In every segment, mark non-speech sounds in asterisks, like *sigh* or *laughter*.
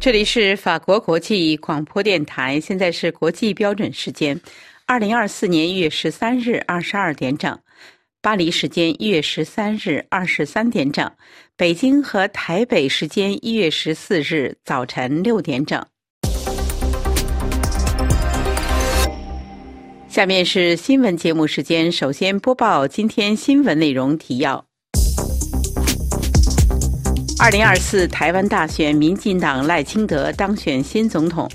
这里是法国国际广播电台，现在是国际标准时间，二零二四年一月十三日二十二点整，巴黎时间一月十三日二十三点整，北京和台北时间一月十四日早晨六点整。下面是新闻节目时间，首先播报今天新闻内容提要。二零二四台湾大选，民进党赖清德当选新总统。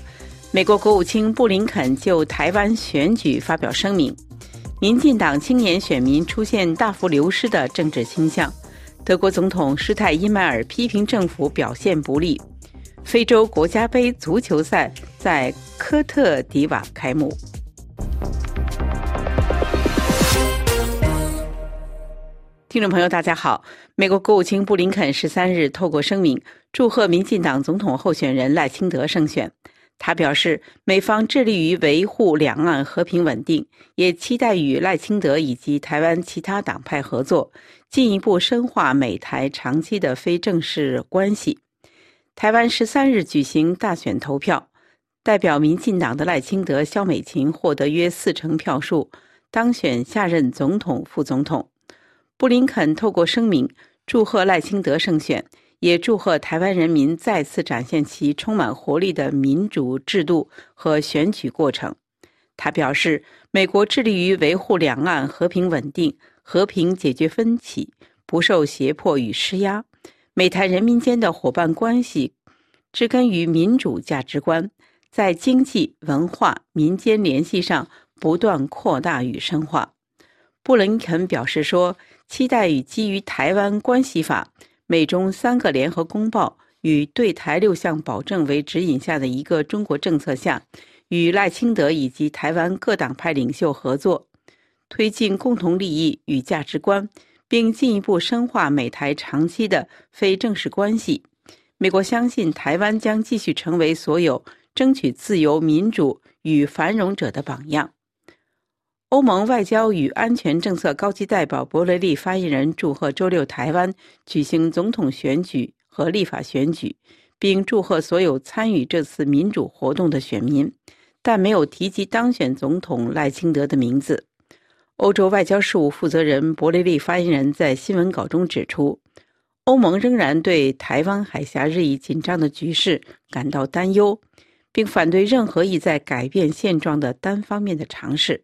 美国国务卿布林肯就台湾选举发表声明。民进党青年选民出现大幅流失的政治倾向。德国总统施泰因迈尔批评政府表现不利。非洲国家杯足球赛在科特迪瓦开幕。听众朋友，大家好。美国国务卿布林肯十三日透过声明祝贺民进党总统候选人赖清德胜选。他表示，美方致力于维护两岸和平稳定，也期待与赖清德以及台湾其他党派合作，进一步深化美台长期的非正式关系。台湾十三日举行大选投票，代表民进党的赖清德、萧美琴获得约四成票数，当选下任总统、副总统。布林肯透过声明祝贺赖清德胜选，也祝贺台湾人民再次展现其充满活力的民主制度和选举过程。他表示，美国致力于维护两岸和平稳定、和平解决分歧，不受胁迫与施压。美台人民间的伙伴关系植根于民主价值观，在经济、文化、民间联系上不断扩大与深化。布林肯表示说。期待与基于《台湾关系法》、美中三个联合公报与对台六项保证为指引下的一个中国政策下，与赖清德以及台湾各党派领袖合作，推进共同利益与价值观，并进一步深化美台长期的非正式关系。美国相信台湾将继续成为所有争取自由、民主与繁荣者的榜样。欧盟外交与安全政策高级代表博雷利发言人祝贺周六台湾举行总统选举和立法选举，并祝贺所有参与这次民主活动的选民，但没有提及当选总统赖清德的名字。欧洲外交事务负责人博雷利发言人在新闻稿中指出，欧盟仍然对台湾海峡日益紧张的局势感到担忧，并反对任何意在改变现状的单方面的尝试。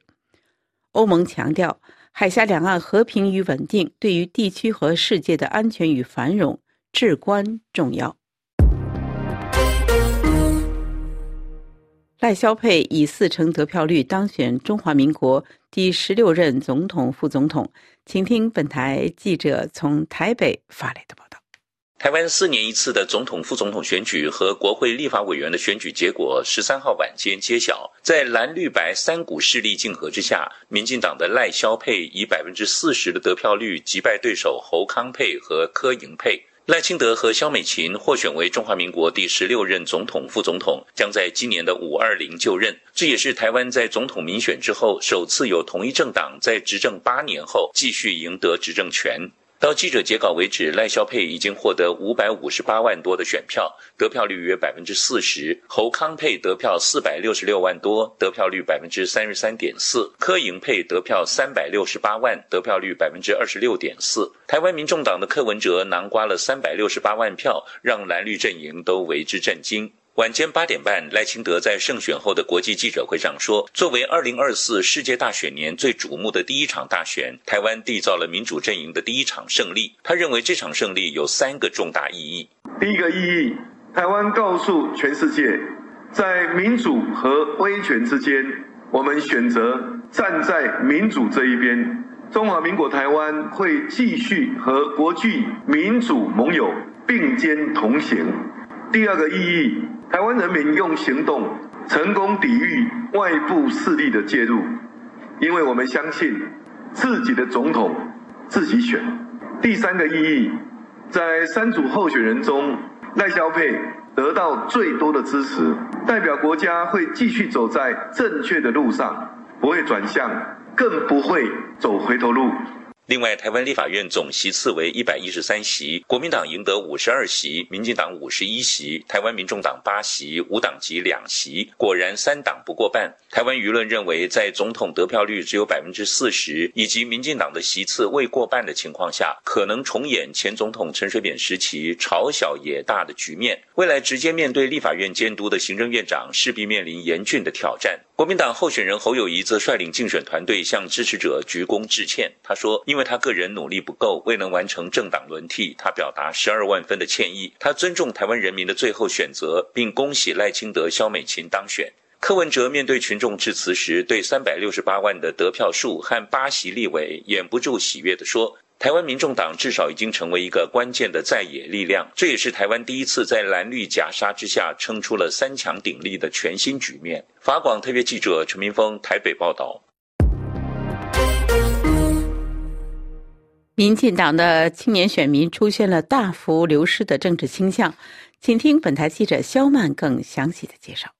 欧盟强调，海峡两岸和平与稳定对于地区和世界的安全与繁荣至关重要。赖萧佩以四成得票率当选中华民国第十六任总统、副总统。请听本台记者从台北发来的报道。台湾四年一次的总统、副总统选举和国会立法委员的选举结果，十三号晚间揭晓。在蓝绿白三股势力竞合之下，民进党的赖萧佩以百分之四十的得票率击败对手侯康佩和柯盈佩。赖清德和萧美琴获选为中华民国第十六任总统、副总统，将在今年的五二零就任。这也是台湾在总统民选之后，首次有同一政党在执政八年后继续赢得执政权。到记者截稿为止，赖萧佩已经获得五百五十八万多的选票，得票率约百分之四十；侯康佩得票四百六十六万多，得票率百分之三十三点四；柯盈佩得票三百六十八万，得票率百分之二十六点四。台湾民众党的柯文哲囊瓜了三百六十八万票，让蓝绿阵营都为之震惊。晚间八点半，赖清德在胜选后的国际记者会上说：“作为二零二四世界大选年最瞩目的第一场大选，台湾缔造了民主阵营的第一场胜利。他认为这场胜利有三个重大意义。第一个意义，台湾告诉全世界，在民主和威权之间，我们选择站在民主这一边。中华民国台湾会继续和国际民主盟友并肩同行。第二个意义。”台湾人民用行动成功抵御外部势力的介入，因为我们相信自己的总统自己选。第三个意义，在三组候选人中，赖萧佩得到最多的支持，代表国家会继续走在正确的路上，不会转向，更不会走回头路。另外，台湾立法院总席次为一百一十三席，国民党赢得五十二席，民进党五十一席，台湾民众党八席，无党籍两席。果然三党不过半。台湾舆论认为，在总统得票率只有百分之四十，以及民进党的席次未过半的情况下，可能重演前总统陈水扁时期朝小野大的局面。未来直接面对立法院监督的行政院长，势必面临严峻的挑战。国民党候选人侯友谊则率领竞选团队向支持者鞠躬致歉。他说：“因为他个人努力不够，未能完成政党轮替，他表达十二万分的歉意。他尊重台湾人民的最后选择，并恭喜赖清德、萧美琴当选。”柯文哲面对群众致辞时，对三百六十八万的得票数和八席立委，掩不住喜悦地说。台湾民众党至少已经成为一个关键的在野力量，这也是台湾第一次在蓝绿夹杀之下撑出了三强鼎立的全新局面。法广特别记者陈明峰台北报道。民进党的青年选民出现了大幅流失的政治倾向，请听本台记者肖曼更详细的介绍。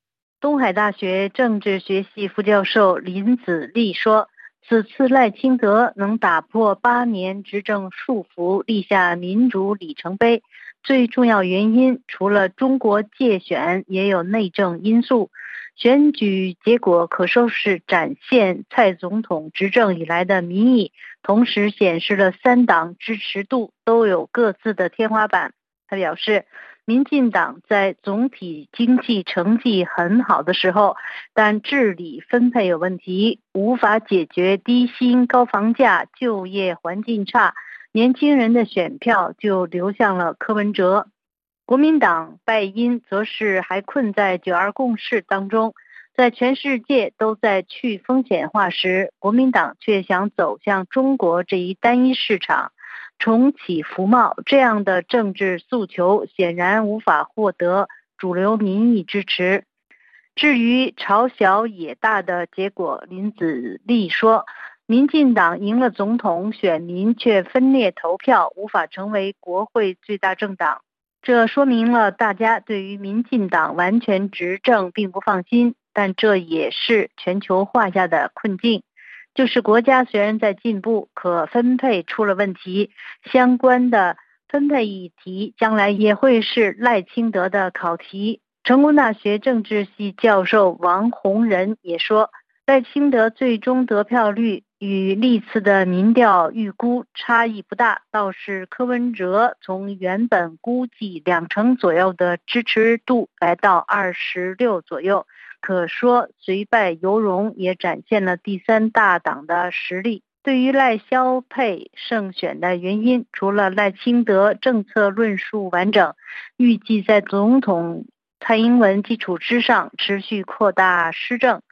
东海大学政治学系副教授林子立说。此次赖清德能打破八年执政束缚，立下民主里程碑，最重要原因除了中国界选，也有内政因素。选举结果可说是展现蔡总统执政以来的民意，同时显示了三党支持度都有各自的天花板。他表示。民进党在总体经济成绩很好的时候，但治理分配有问题，无法解决低薪、高房价、就业环境差，年轻人的选票就流向了柯文哲。国民党败因则是还困在九二共识当中，在全世界都在去风险化时，国民党却想走向中国这一单一市场。重启服贸这样的政治诉求显然无法获得主流民意支持。至于朝小野大的结果，林子立说，民进党赢了总统，选民却分裂投票，无法成为国会最大政党。这说明了大家对于民进党完全执政并不放心，但这也是全球化下的困境。就是国家虽然在进步，可分配出了问题，相关的分配议题将来也会是赖清德的考题。成功大学政治系教授王洪仁也说，赖清德最终得票率与历次的民调预估差异不大，倒是柯文哲从原本估计两成左右的支持度来到二十六左右。可说虽败犹荣，也展现了第三大党的实力。对于赖萧配胜选的原因，除了赖清德政策论述完整，预计在总统蔡英文基础之上持续扩大施政，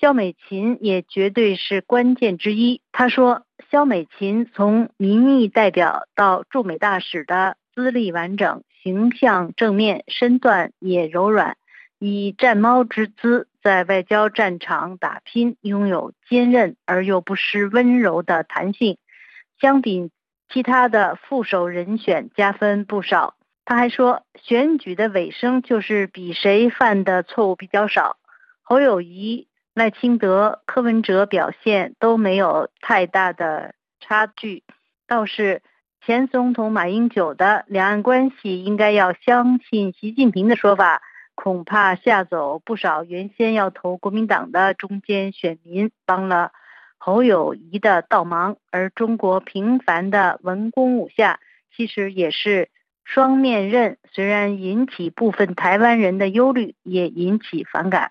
肖美琴也绝对是关键之一。他说，肖美琴从民意代表到驻美大使的资历完整，形象正面，身段也柔软。以战猫之姿在外交战场打拼，拥有坚韧而又不失温柔的弹性，相比其他的副手人选加分不少。他还说，选举的尾声就是比谁犯的错误比较少。侯友谊、赖清德、柯文哲表现都没有太大的差距，倒是前总统马英九的两岸关系应该要相信习近平的说法。恐怕吓走不少原先要投国民党的中间选民，帮了侯友谊的倒忙。而中国频繁的文攻武下，其实也是双面刃，虽然引起部分台湾人的忧虑，也引起反感。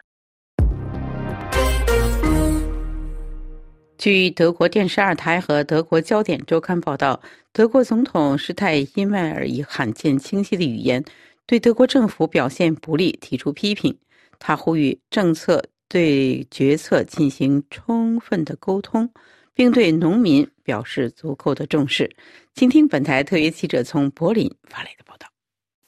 据德国电视二台和德国焦点周刊报道，德国总统施泰因迈尔以罕见清晰的语言。对德国政府表现不利提出批评，他呼吁政策对决策进行充分的沟通，并对农民表示足够的重视。请听本台特约记者从柏林发来的报道。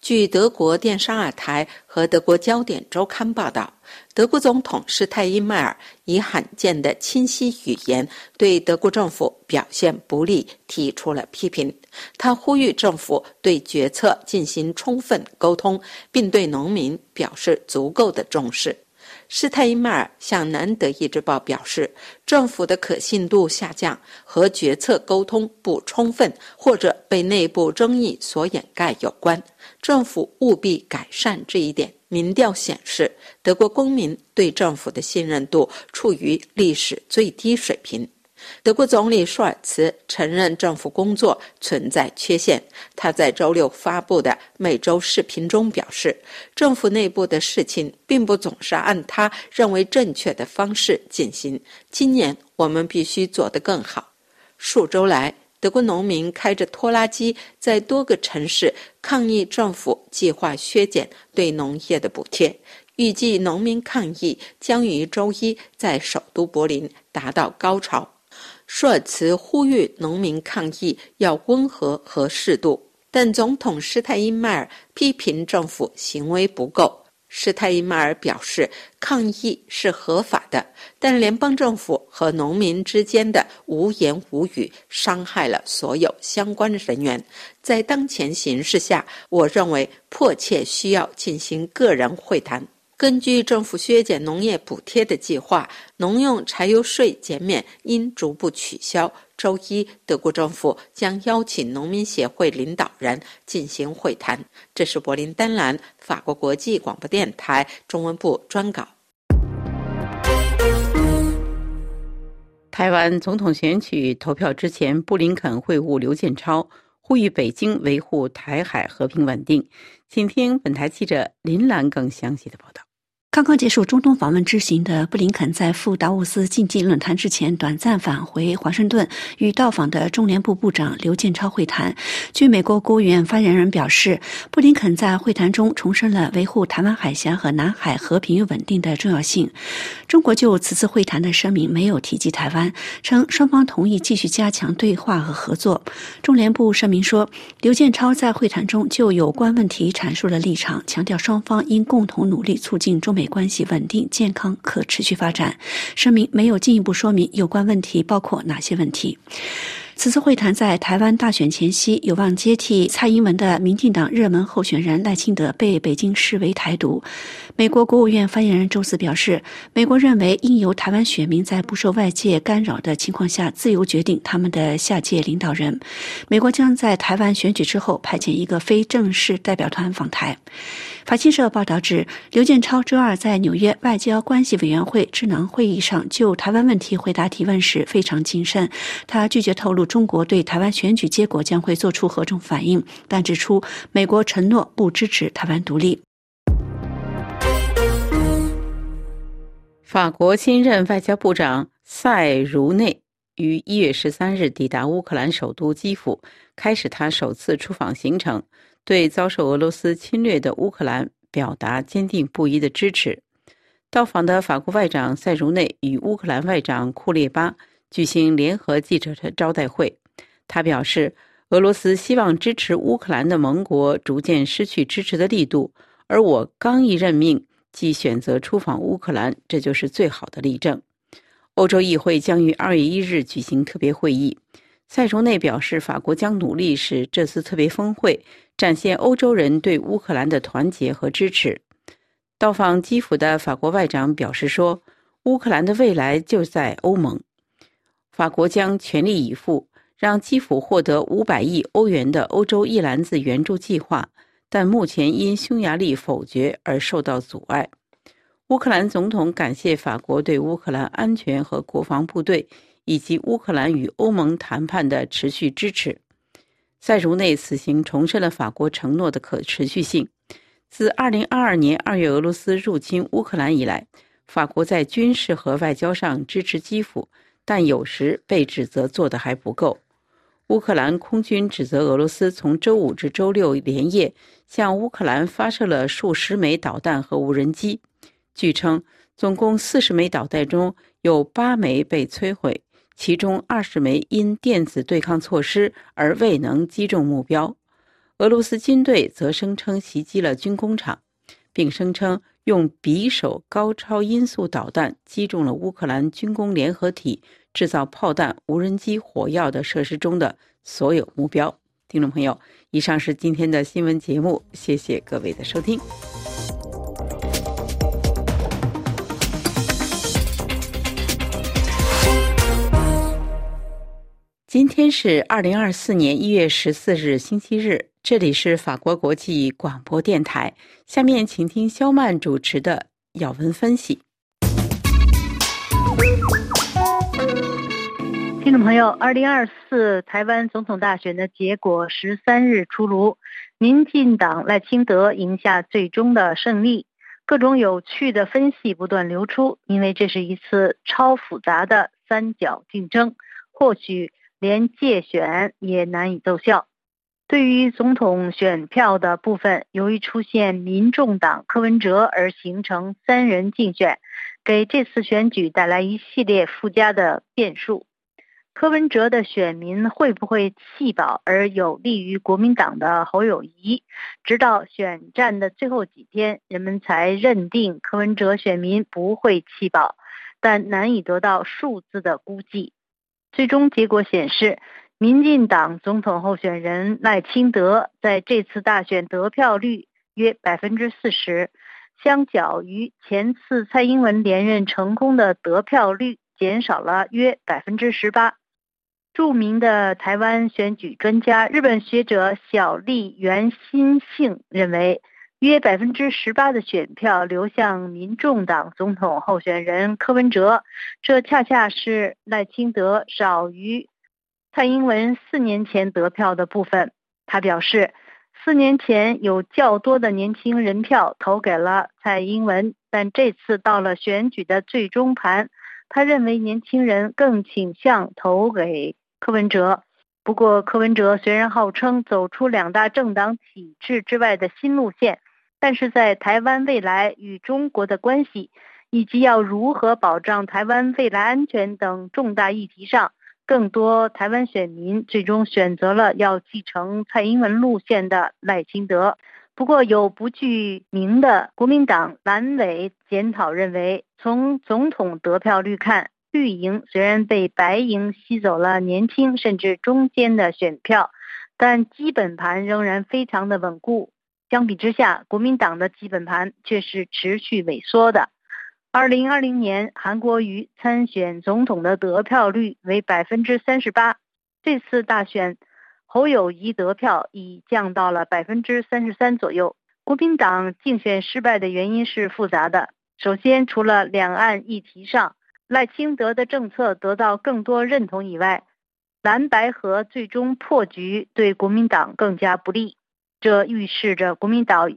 据德国电商二台和德国焦点周刊报道，德国总统施泰因迈尔以罕见的清晰语言对德国政府表现不利提出了批评。他呼吁政府对决策进行充分沟通，并对农民表示足够的重视。施泰因迈尔向南德意志报表示，政府的可信度下降和决策沟通不充分，或者被内部争议所掩盖有关。政府务必改善这一点。民调显示，德国公民对政府的信任度处于历史最低水平。德国总理舒尔茨承认政府工作存在缺陷。他在周六发布的每周视频中表示，政府内部的事情并不总是按他认为正确的方式进行。今年我们必须做得更好。数周来，德国农民开着拖拉机在多个城市抗议政府计划削减对农业的补贴。预计农民抗议将于周一在首都柏林达到高潮。舒尔茨呼吁农民抗议要温和和适度，但总统施泰因迈尔批评政府行为不够。施泰因迈尔表示，抗议是合法的，但联邦政府和农民之间的无言无语伤害了所有相关的人员。在当前形势下，我认为迫切需要进行个人会谈。根据政府削减农业补贴的计划，农用柴油税减免应逐步取消。周一，德国政府将邀请农民协会领导人进行会谈。这是柏林丹兰法国国际广播电台中文部专稿。台湾总统选举投票之前，布林肯会晤刘建超，呼吁北京维护台海和平稳定。请听本台记者林兰更详细的报道。刚刚结束中东访问之行的布林肯，在赴达沃斯竞技论坛之前，短暂返回华盛顿，与到访的中联部部长刘建超会谈。据美国国务院发言人表示，布林肯在会谈中重申了维护台湾海峡和南海和平与稳定的重要性。中国就此次会谈的声明没有提及台湾，称双方同意继续加强对话和合作。中联部声明说，刘建超在会谈中就有关问题阐述了立场，强调双方应共同努力促进中美。关系稳定、健康、可持续发展。声明没有进一步说明有关问题包括哪些问题。此次会谈在台湾大选前夕，有望接替蔡英文的民进党热门候选人赖清德被北京视为台独。美国国务院发言人周四表示，美国认为应由台湾选民在不受外界干扰的情况下自由决定他们的下届领导人。美国将在台湾选举之后派遣一个非正式代表团访台。法新社报道指，刘建超周二在纽约外交关系委员会智囊会议上就台湾问题回答提问时非常谨慎。他拒绝透露中国对台湾选举结果将会做出何种反应，但指出美国承诺不支持台湾独立。法国新任外交部长塞茹内于一月十三日抵达乌克兰首都基辅，开始他首次出访行程。对遭受俄罗斯侵略的乌克兰表达坚定不移的支持。到访的法国外长塞茹内与乌克兰外长库列巴举行联合记者的招待会。他表示，俄罗斯希望支持乌克兰的盟国逐渐失去支持的力度，而我刚一任命即选择出访乌克兰，这就是最好的例证。欧洲议会将于二月一日举行特别会议。塞茹内表示，法国将努力使这次特别峰会。展现欧洲人对乌克兰的团结和支持。到访基辅的法国外长表示说：“乌克兰的未来就在欧盟，法国将全力以赴让基辅获得五百亿欧元的欧洲一篮子援助计划，但目前因匈牙利否决而受到阻碍。”乌克兰总统感谢法国对乌克兰安全和国防部队以及乌克兰与欧盟谈判的持续支持。塞茹内此行重申了法国承诺的可持续性。自2022年2月俄罗斯入侵乌克兰以来，法国在军事和外交上支持基辅，但有时被指责做得还不够。乌克兰空军指责俄罗斯从周五至周六连夜向乌克兰发射了数十枚导弹和无人机。据称，总共40枚导弹中有8枚被摧毁。其中二十枚因电子对抗措施而未能击中目标。俄罗斯军队则声称袭击了军工厂，并声称用匕首高超音速导弹击中了乌克兰军工联合体制造炮弹、无人机、火药的设施中的所有目标。听众朋友，以上是今天的新闻节目，谢谢各位的收听。今天是二零二四年一月十四日，星期日。这里是法国国际广播电台。下面请听肖曼主持的要闻分析。听众朋友，二零二四台湾总统大选的结果十三日出炉，民进党赖清德赢下最终的胜利。各种有趣的分析不断流出，因为这是一次超复杂的三角竞争，或许。连借选也难以奏效。对于总统选票的部分，由于出现民众党柯文哲而形成三人竞选，给这次选举带来一系列附加的变数。柯文哲的选民会不会弃保，而有利于国民党的侯友谊？直到选战的最后几天，人们才认定柯文哲选民不会弃保，但难以得到数字的估计。最终结果显示，民进党总统候选人赖清德在这次大选得票率约百分之四十，相较于前次蔡英文连任成功的得票率减少了约百分之十八。著名的台湾选举专家、日本学者小笠原新幸认为。约百分之十八的选票流向民众党总统候选人柯文哲，这恰恰是赖清德少于蔡英文四年前得票的部分。他表示，四年前有较多的年轻人票投给了蔡英文，但这次到了选举的最终盘，他认为年轻人更倾向投给柯文哲。不过，柯文哲虽然号称走出两大政党体制之外的新路线。但是在台湾未来与中国的关系，以及要如何保障台湾未来安全等重大议题上，更多台湾选民最终选择了要继承蔡英文路线的赖清德。不过，有不具名的国民党蓝委检讨认为，从总统得票率看，绿营虽然被白营吸走了年轻甚至中间的选票，但基本盘仍然非常的稳固。相比之下，国民党的基本盘却是持续萎缩的。二零二零年，韩国瑜参选总统的得票率为百分之三十八，这次大选，侯友谊得票已降到了百分之三十三左右。国民党竞选失败的原因是复杂的。首先，除了两岸议题上赖清德的政策得到更多认同以外，蓝白河最终破局对国民党更加不利。这预示着国民党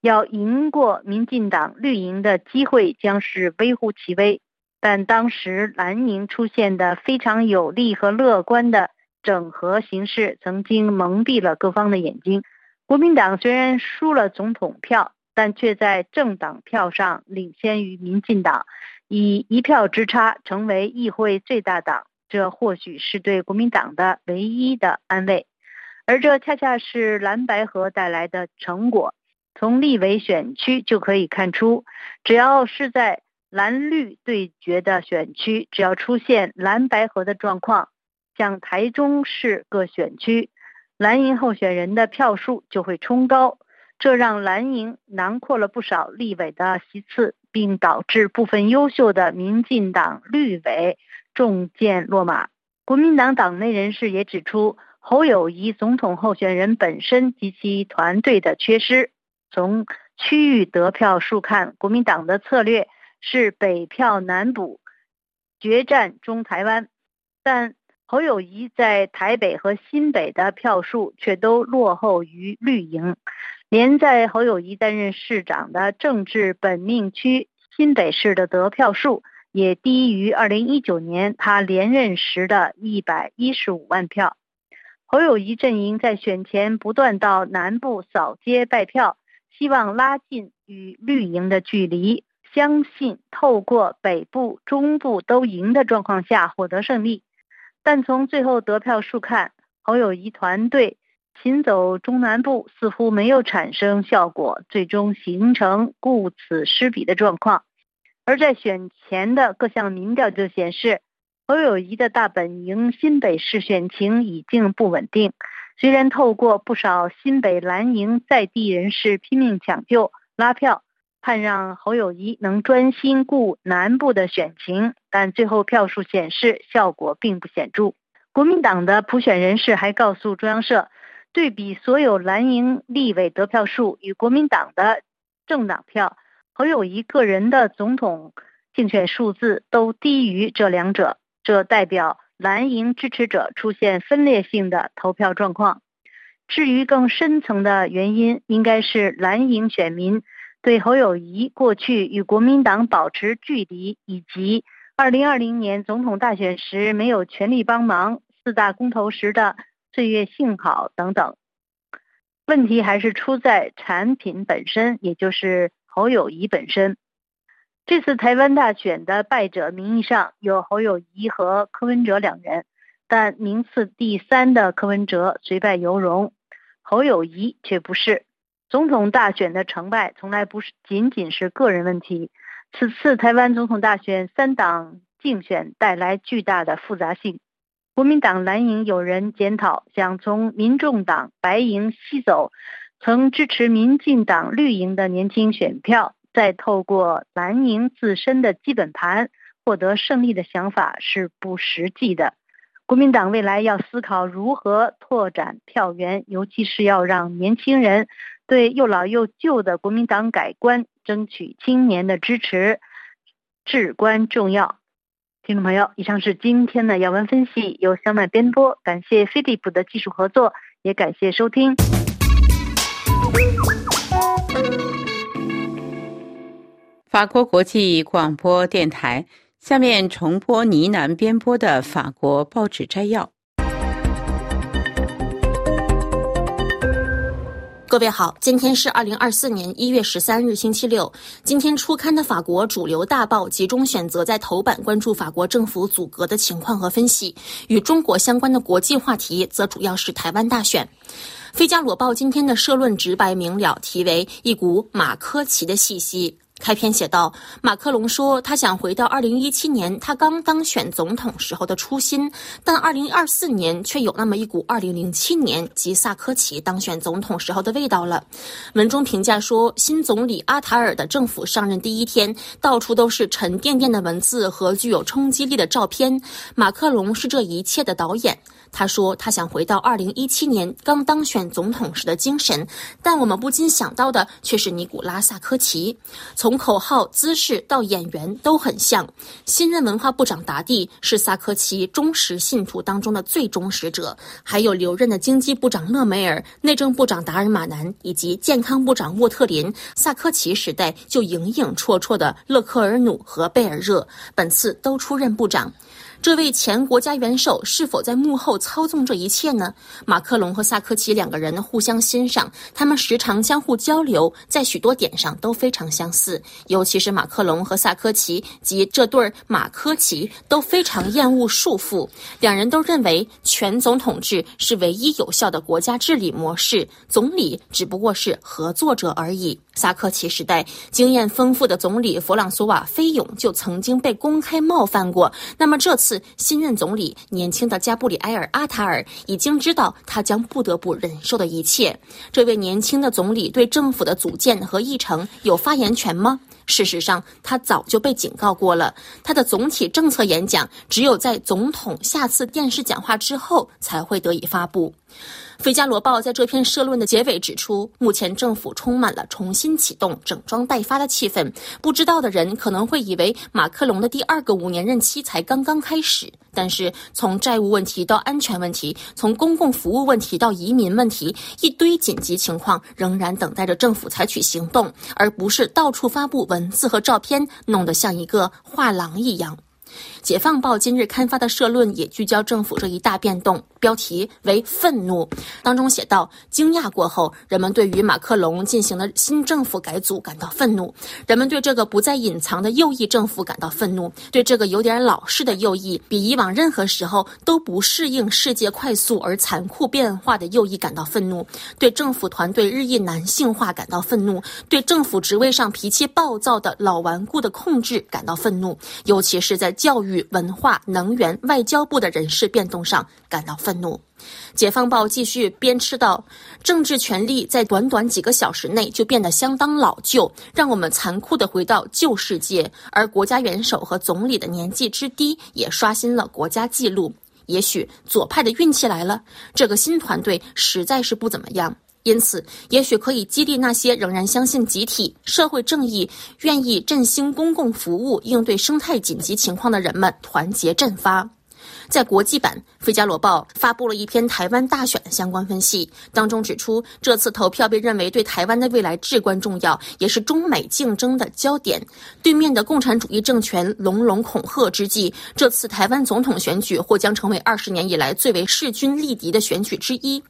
要赢过民进党绿营的机会将是微乎其微。但当时蓝营出现的非常有利和乐观的整合形势，曾经蒙蔽了各方的眼睛。国民党虽然输了总统票，但却在政党票上领先于民进党，以一票之差成为议会最大党。这或许是对国民党的唯一的安慰。而这恰恰是蓝白河带来的成果。从立委选区就可以看出，只要是在蓝绿对决的选区，只要出现蓝白河的状况，像台中市各选区，蓝营候选人的票数就会冲高，这让蓝营囊括了不少立委的席次，并导致部分优秀的民进党绿委中箭落马。国民党党内人士也指出。侯友谊总统候选人本身及其团队的缺失。从区域得票数看，国民党的策略是北票南补，决战中台湾。但侯友谊在台北和新北的票数却都落后于绿营，连在侯友谊担任市长的政治本命区新北市的得票数也低于2019年他连任时的一百一十五万票。侯友谊阵营在选前不断到南部扫街拜票，希望拉近与绿营的距离，相信透过北部、中部都赢的状况下获得胜利。但从最后得票数看，侯友谊团队行走中南部似乎没有产生效果，最终形成顾此失彼的状况。而在选前的各项民调就显示。侯友谊的大本营新北市选情已经不稳定，虽然透过不少新北蓝营在地人士拼命抢救拉票，盼让侯友谊能专心顾南部的选情，但最后票数显示效果并不显著。国民党的普选人士还告诉中央社，对比所有蓝营立委得票数与国民党的政党票，侯友谊个人的总统竞选数字都低于这两者，这代表蓝营支持者出现分裂性的投票状况。至于更深层的原因，应该是蓝营选民对侯友谊过去与国民党保持距离，以及二零二零年总统大选时没有全力帮忙、四大公投时的岁月静好等等。问题还是出在产品本身，也就是侯友谊本身。这次台湾大选的败者名义上有侯友谊和柯文哲两人，但名次第三的柯文哲虽败犹荣。侯友谊却不是总统大选的成败，从来不是仅仅是个人问题。此次台湾总统大选三党竞选带来巨大的复杂性。国民党蓝营有人检讨，想从民众党白营吸走曾支持民进党绿营的年轻选票，再透过蓝营自身的基本盘获得胜利的想法是不实际的。国民党未来要思考如何拓展票源，尤其是要让年轻人对又老又旧的国民党改观，争取青年的支持，至关重要。听众朋友，以上是今天的要闻分析，由小麦编播，感谢飞利浦的技术合作，也感谢收听。法国国际广播电台。下面重播呢喃编播的法国报纸摘要。各位好，今天是二零二四年一月十三日，星期六。今天初刊的法国主流大报集中选择在头版关注法国政府阻隔的情况和分析，与中国相关的国际话题则主要是台湾大选。《费加罗报》今天的社论直白明了，题为“一股马科奇的气息”。开篇写道：“马克龙说，他想回到2017年他刚当选总统时候的初心，但2024年却有那么一股2007年即萨科齐当选总统时候的味道了。”文中评价说，新总理阿塔尔的政府上任第一天，到处都是沉甸甸的文字和具有冲击力的照片。马克龙是这一切的导演。他说：“他想回到2017年刚当选总统时的精神，但我们不禁想到的却是尼古拉·萨科齐。从从口号、姿势到演员都很像。新任文化部长达蒂是萨科齐忠实信徒当中的最忠实者，还有留任的经济部长勒梅尔、内政部长达尔马南以及健康部长沃特林。萨科齐时代就影影绰绰的勒克尔努和贝尔热，本次都出任部长。”这位前国家元首是否在幕后操纵这一切呢？马克龙和萨科齐两个人互相欣赏，他们时常相互交流，在许多点上都非常相似。尤其是马克龙和萨科齐及这对马科齐都非常厌恶束缚，两人都认为全总统制是唯一有效的国家治理模式，总理只不过是合作者而已。萨科齐时代经验丰富的总理弗朗索瓦·菲永就曾经被公开冒犯过。那么这次新任总理年轻的加布里埃尔·阿塔尔已经知道他将不得不忍受的一切。这位年轻的总理对政府的组建和议程有发言权吗？事实上，他早就被警告过了。他的总体政策演讲只有在总统下次电视讲话之后才会得以发布。《费加罗报》在这篇社论的结尾指出，目前政府充满了重新启动、整装待发的气氛。不知道的人可能会以为马克龙的第二个五年任期才刚刚开始。但是，从债务问题到安全问题，从公共服务问题到移民问题，一堆紧急情况仍然等待着政府采取行动，而不是到处发布文字和照片，弄得像一个画廊一样。解放报今日刊发的社论也聚焦政府这一大变动，标题为“愤怒”。当中写道：惊讶过后，人们对于马克龙进行的新政府改组感到愤怒；人们对这个不再隐藏的右翼政府感到愤怒，对这个有点老式的右翼，比以往任何时候都不适应世界快速而残酷变化的右翼感到愤怒，对政府团队日益男性化感到愤怒，对政府职位上脾气暴躁的老顽固的控制感到愤怒，尤其是在教育。与文化、能源、外交部的人事变动上感到愤怒。解放报继续鞭笞道：政治权力在短短几个小时内就变得相当老旧，让我们残酷的回到旧世界。而国家元首和总理的年纪之低，也刷新了国家纪录。也许左派的运气来了，这个新团队实在是不怎么样。因此，也许可以激励那些仍然相信集体社会正义、愿意振兴公共服务、应对生态紧急情况的人们团结振发。在国际版，《费加罗报》发布了一篇台湾大选的相关分析，当中指出，这次投票被认为对台湾的未来至关重要，也是中美竞争的焦点。对面的共产主义政权隆隆恐吓之际，这次台湾总统选举或将成为二十年以来最为势均力敌的选举之一。《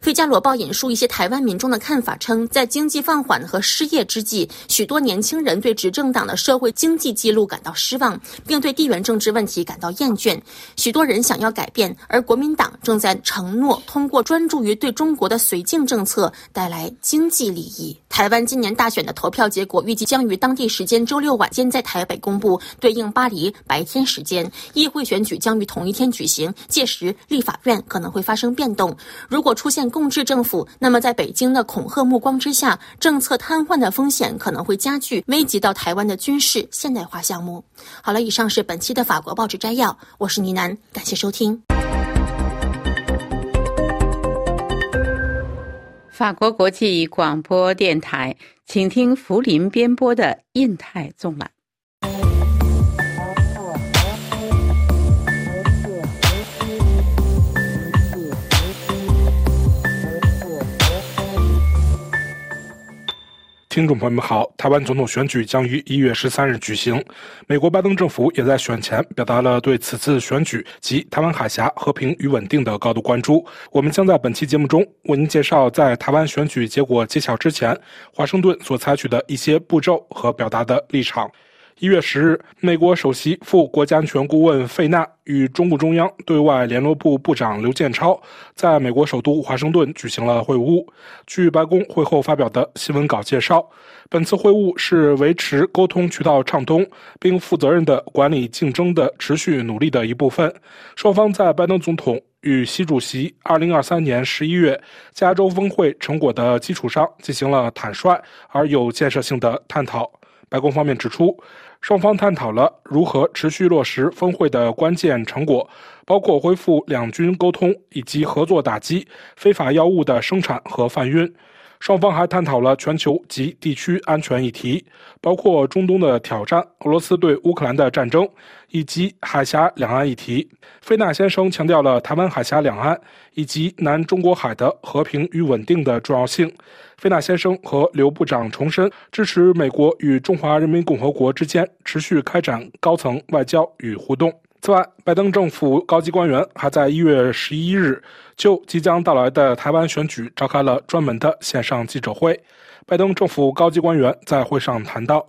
费加罗报》引述一些台湾民众的看法称，在经济放缓和失业之际，许多年轻人对执政党的社会经济记录感到失望，并对地缘政治问题感到厌倦。许多人想要改变，而国民党正在承诺通过专注于对中国的绥靖政策带来经济利益。台湾今年大选的投票结果预计将于当地时间周六晚间在台北公布，对应巴黎白天时间。议会选举将于同一天举行，届时立法院可能会发生变动。如果出现共治政府，那么在北京的恐吓目光之下，政策瘫痪的风险可能会加剧，危及到台湾的军事现代化项目。好了，以上是本期的法国报纸摘要，我是倪楠。感谢收听。法国国际广播电台，请听福林编播的《印太纵览》。听众朋友们好，台湾总统选举将于一月十三日举行。美国拜登政府也在选前表达了对此次选举及台湾海峡和平与稳定的高度关注。我们将在本期节目中为您介绍，在台湾选举结果揭晓之前，华盛顿所采取的一些步骤和表达的立场。一月十日，美国首席副国家安全顾问费纳与中共中央对外联络部部长刘建超在美国首都华盛顿举行了会晤。据白宫会后发表的新闻稿介绍，本次会晤是维持沟通渠道畅通并负责任的管理竞争的持续努力的一部分。双方在拜登总统与习主席2023年11月加州峰会成果的基础上，进行了坦率而有建设性的探讨。白宫方面指出。双方探讨了如何持续落实峰会的关键成果，包括恢复两军沟通以及合作打击非法药物的生产和贩运。双方还探讨了全球及地区安全议题，包括中东的挑战、俄罗斯对乌克兰的战争以及海峡两岸议题。菲纳先生强调了台湾海峡两岸以及南中国海的和平与稳定的重要性。菲纳先生和刘部长重申支持美国与中华人民共和国之间持续开展高层外交与互动。此外，拜登政府高级官员还在一月十一日就即将到来的台湾选举召开了专门的线上记者会。拜登政府高级官员在会上谈到，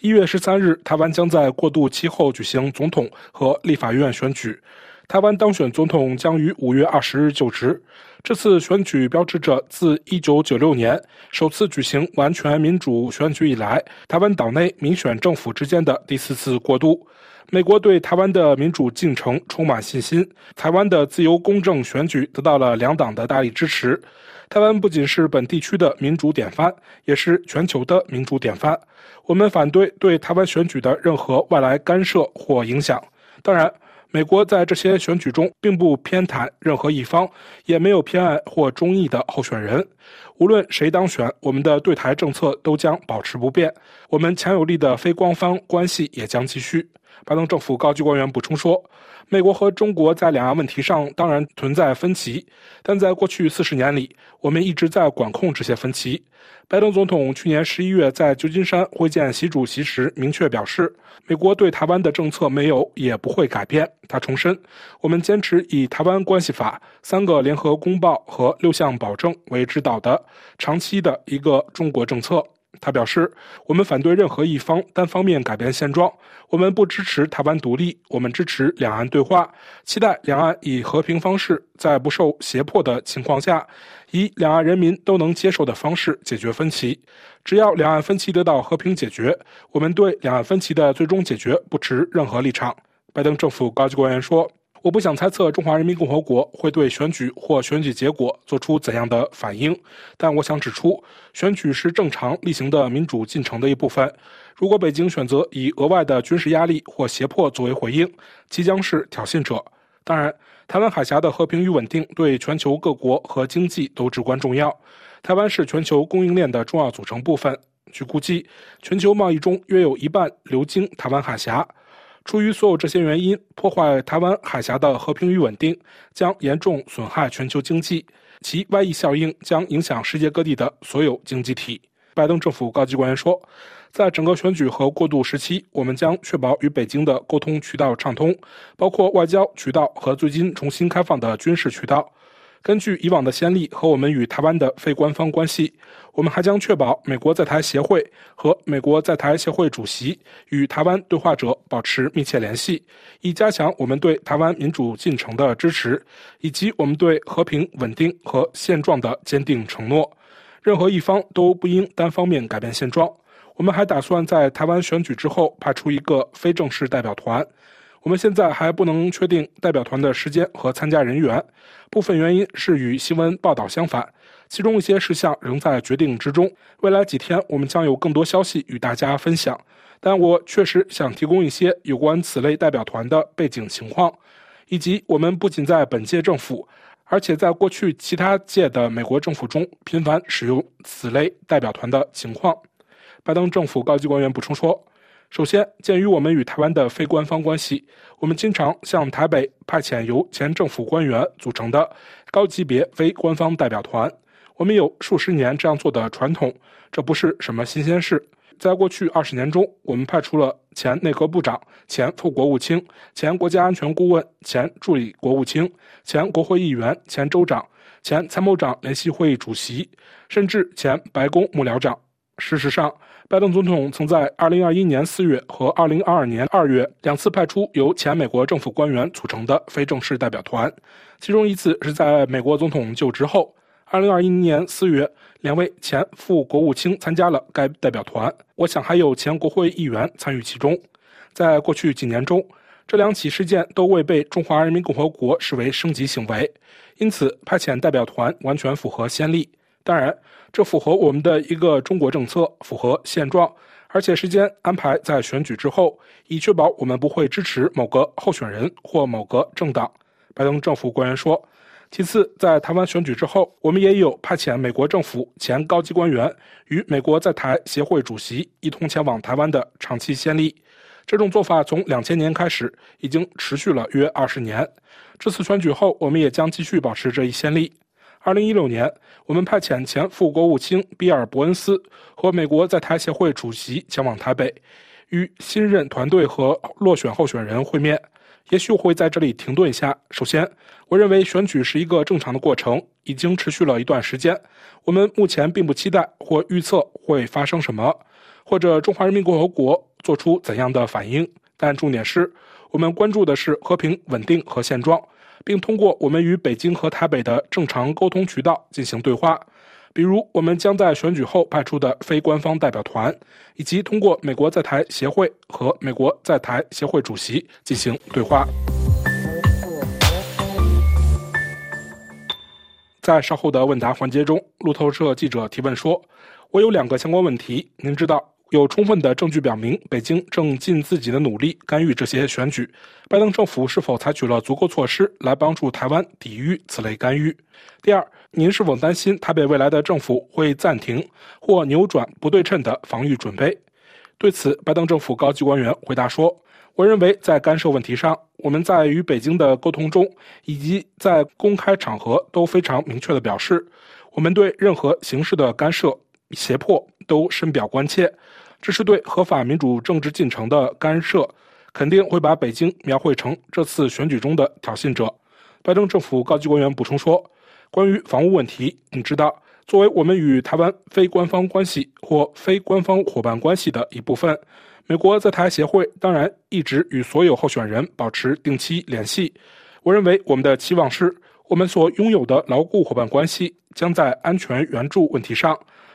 一月十三日台湾将在过渡期后举行总统和立法院选举，台湾当选总统将于五月二十日就职。这次选举标志着自一九九六年首次举行完全民主选举以来，台湾岛内民选政府之间的第四次过渡。美国对台湾的民主进程充满信心，台湾的自由公正选举得到了两党的大力支持。台湾不仅是本地区的民主典范，也是全球的民主典范。我们反对对台湾选举的任何外来干涉或影响。当然，美国在这些选举中并不偏袒任何一方，也没有偏爱或中意的候选人。无论谁当选，我们的对台政策都将保持不变。我们强有力的非官方关系也将继续。拜登政府高级官员补充说：“美国和中国在两岸问题上当然存在分歧，但在过去四十年里，我们一直在管控这些分歧。”拜登总统去年十一月在旧金山会见习主席时明确表示，美国对台湾的政策没有也不会改变。他重申：“我们坚持以《台湾关系法》、三个联合公报和六项保证为指导的长期的一个中国政策。”他表示：“我们反对任何一方单方面改变现状。我们不支持台湾独立。我们支持两岸对话，期待两岸以和平方式，在不受胁迫的情况下，以两岸人民都能接受的方式解决分歧。只要两岸分歧得到和平解决，我们对两岸分歧的最终解决不持任何立场。”拜登政府高级官员说。我不想猜测中华人民共和国会对选举或选举结果做出怎样的反应，但我想指出，选举是正常例行的民主进程的一部分。如果北京选择以额外的军事压力或胁迫作为回应，即将是挑衅者。当然，台湾海峡的和平与稳定对全球各国和经济都至关重要。台湾是全球供应链的重要组成部分。据估计，全球贸易中约有一半流经台湾海峡。出于所有这些原因，破坏台湾海峡的和平与稳定将严重损害全球经济，其外溢效应将影响世界各地的所有经济体。拜登政府高级官员说，在整个选举和过渡时期，我们将确保与北京的沟通渠道畅通，包括外交渠道和最近重新开放的军事渠道。根据以往的先例和我们与台湾的非官方关系，我们还将确保美国在台协会和美国在台协会主席与台湾对话者保持密切联系，以加强我们对台湾民主进程的支持，以及我们对和平、稳定和现状的坚定承诺。任何一方都不应单方面改变现状。我们还打算在台湾选举之后派出一个非正式代表团。我们现在还不能确定代表团的时间和参加人员，部分原因是与新闻报道相反，其中一些事项仍在决定之中。未来几天，我们将有更多消息与大家分享，但我确实想提供一些有关此类代表团的背景情况，以及我们不仅在本届政府，而且在过去其他届的美国政府中频繁使用此类代表团的情况。拜登政府高级官员补充说。首先，鉴于我们与台湾的非官方关系，我们经常向台北派遣由前政府官员组成的高级别非官方代表团。我们有数十年这样做的传统，这不是什么新鲜事。在过去二十年中，我们派出了前内阁部长、前副国务卿、前国家安全顾问、前助理国务卿、前国会议员、前州长、前参谋长联席会议主席，甚至前白宫幕僚长。事实上，拜登总统曾在2021年4月和2022年2月两次派出由前美国政府官员组成的非正式代表团，其中一次是在美国总统就职后。2021年4月，两位前副国务卿参加了该代表团，我想还有前国会议员参与其中。在过去几年中，这两起事件都未被中华人民共和国视为升级行为，因此派遣代表团完全符合先例。当然。这符合我们的一个中国政策，符合现状，而且时间安排在选举之后，以确保我们不会支持某个候选人或某个政党。拜登政府官员说。其次，在台湾选举之后，我们也有派遣美国政府前高级官员与美国在台协会主席一同前往台湾的长期先例。这种做法从两千年开始，已经持续了约二十年。这次选举后，我们也将继续保持这一先例。二零一六年，我们派遣前副国务卿比尔·伯恩斯和美国在台协会主席前往台北，与新任团队和落选候选人会面。也许会在这里停顿一下。首先，我认为选举是一个正常的过程，已经持续了一段时间。我们目前并不期待或预测会发生什么，或者中华人民共和国做出怎样的反应。但重点是，我们关注的是和平、稳定和现状。并通过我们与北京和台北的正常沟通渠道进行对话，比如我们将在选举后派出的非官方代表团，以及通过美国在台协会和美国在台协会主席进行对话。在稍后的问答环节中，路透社记者提问说：“我有两个相关问题，您知道。”有充分的证据表明，北京正尽自己的努力干预这些选举。拜登政府是否采取了足够措施来帮助台湾抵御此类干预？第二，您是否担心台北未来的政府会暂停或扭转不对称的防御准备？对此，拜登政府高级官员回答说：“我认为在干涉问题上，我们在与北京的沟通中以及在公开场合都非常明确地表示，我们对任何形式的干涉、胁迫都深表关切。”这是对合法民主政治进程的干涉，肯定会把北京描绘成这次选举中的挑衅者。拜登政府高级官员补充说：“关于防务问题，你知道，作为我们与台湾非官方关系或非官方伙伴关系的一部分，美国在台协会当然一直与所有候选人保持定期联系。我认为我们的期望是，我们所拥有的牢固伙伴关系将在安全援助问题上。”